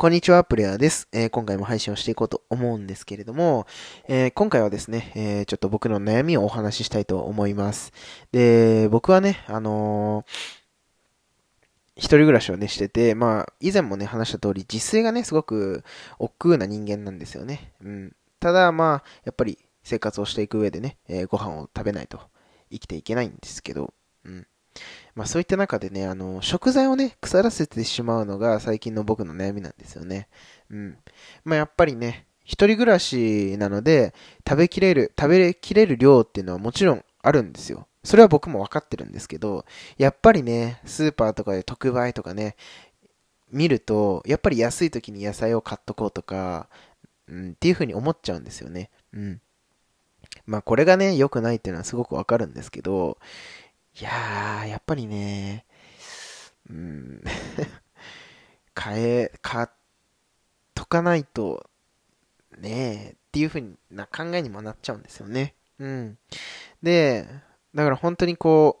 こんにちは、プレイヤーです、えー、今回も配信をしていこうと思うんですけれども、えー、今回はですね、えー、ちょっと僕の悩みをお話ししたいと思います。で、僕はね、あの一人暮らしをね、してて、まあ、以前もね、話した通り、自炊がね、すごく億劫な人間なんですよね。うん。ただ、まあ、やっぱり生活をしていく上でね、えご飯を食べないと生きていけないんですけど、うん。まあそういった中でね、あの、食材をね、腐らせてしまうのが最近の僕の悩みなんですよね。うん。まあやっぱりね、一人暮らしなので、食べきれる、食べきれる量っていうのはもちろんあるんですよ。それは僕も分かってるんですけど、やっぱりね、スーパーとかで特売とかね、見ると、やっぱり安い時に野菜を買っとこうとか、うん、っていう風に思っちゃうんですよね。うん。まあこれがね、良くないっていうのはすごくわかるんですけど、いやー、やっぱりね、うん、変え、買っとかないと、ねえ、っていう風な考えにもなっちゃうんですよね。うん。で、だから本当にこ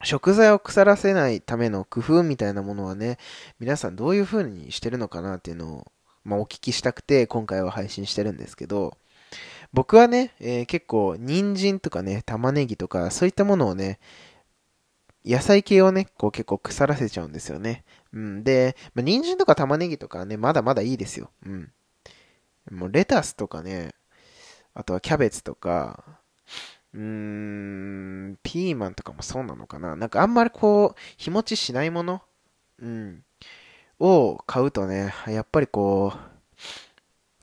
う、食材を腐らせないための工夫みたいなものはね、皆さんどういう風にしてるのかなっていうのを、まあ、お聞きしたくて、今回は配信してるんですけど、僕はね、えー、結構、人参とかね、玉ねぎとか、そういったものをね、野菜系をね、こう結構腐らせちゃうんですよね。うん。で、まあ、人参とか玉ねぎとかね、まだまだいいですよ。うん。もうレタスとかね、あとはキャベツとか、うーん、ピーマンとかもそうなのかな。なんかあんまりこう、日持ちしないもの、うん、を買うとね、やっぱりこう、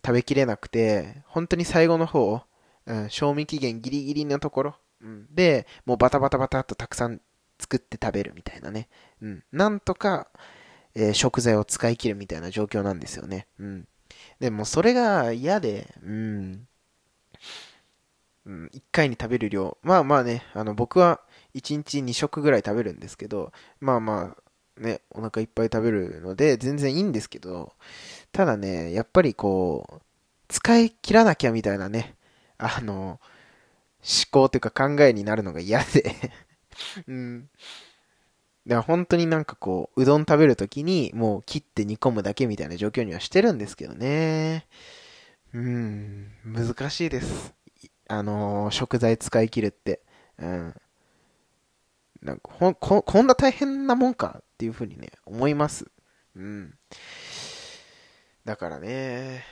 食べきれなくて、本当に最後の方、うん、賞味期限ギリギリのところ、うん、で、もうバタバタバタっとたくさん作って食べるみたいなね。うん、なんとか、えー、食材を使い切るみたいな状況なんですよね。うん。でもそれが嫌で、うん。うん、1回に食べる量。まあまあね、あの僕は1日2食ぐらい食べるんですけど、まあまあね、お腹いっぱい食べるので全然いいんですけど、ただね、やっぱりこう、使い切らなきゃみたいなね、あの、思考というか考えになるのが嫌で うん。だから本当になんかこう、うどん食べるときにもう切って煮込むだけみたいな状況にはしてるんですけどね。うん、難しいです。あのー、食材使い切るって。うん。なんかこ、こんな大変なもんかっていうふうにね、思います。うん。だからね、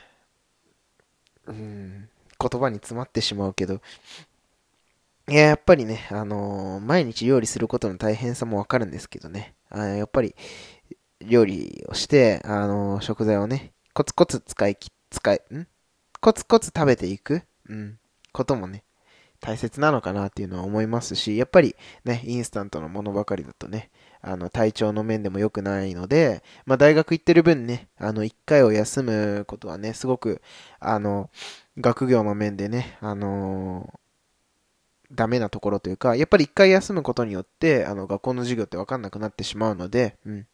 うん、言葉に詰まってしまうけど、いや、やっぱりね、あのー、毎日料理することの大変さもわかるんですけどね、あやっぱり、料理をして、あのー、食材をね、コツコツ使いき、使い、ん？コツコツ食べていく、うん、こともね、大切なのかなっていうのは思いますし、やっぱりね、インスタントのものばかりだとね、あの、体調の面でも良くないので、まあ、大学行ってる分ね、あの、一回を休むことはね、すごく、あの、学業の面でね、あのダメなところというか、やっぱり一回休むことによって、あの、学校の授業ってわかんなくなってしまうので、うん。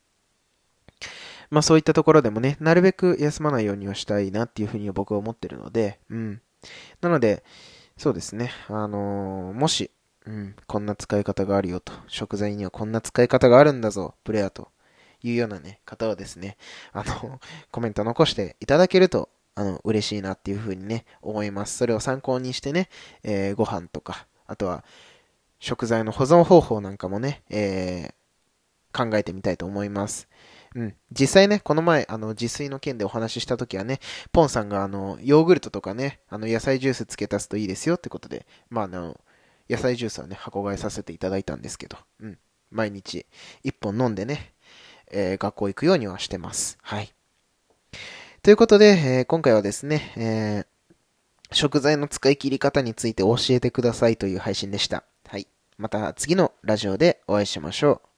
まあそういったところでもね、なるべく休まないようにはしたいなっていうふうに僕は思ってるので、うん。なので、そうですね、あのー、もし、うん、こんな使い方があるよと、食材にはこんな使い方があるんだぞ、プレイヤーというようなね、方はですね、あの、コメント残していただけると、あの、嬉しいなっていうふうにね、思います。それを参考にしてね、えー、ご飯とか、あとは、食材の保存方法なんかもね、えー、考えてみたいと思います。うん。実際ね、この前、あの、自炊の件でお話しした時はね、ポンさんがあの、ヨーグルトとかね、あの、野菜ジュース付け足すといいですよってことで、まあ、あの、野菜ジュースはね、箱買いさせていただいたんですけど、うん。毎日1本飲んでね、えー、学校行くようにはしてます。はい。ということで、えー、今回はですね、えー、食材の使い切り方について教えてくださいという配信でした。はい。また次のラジオでお会いしましょう。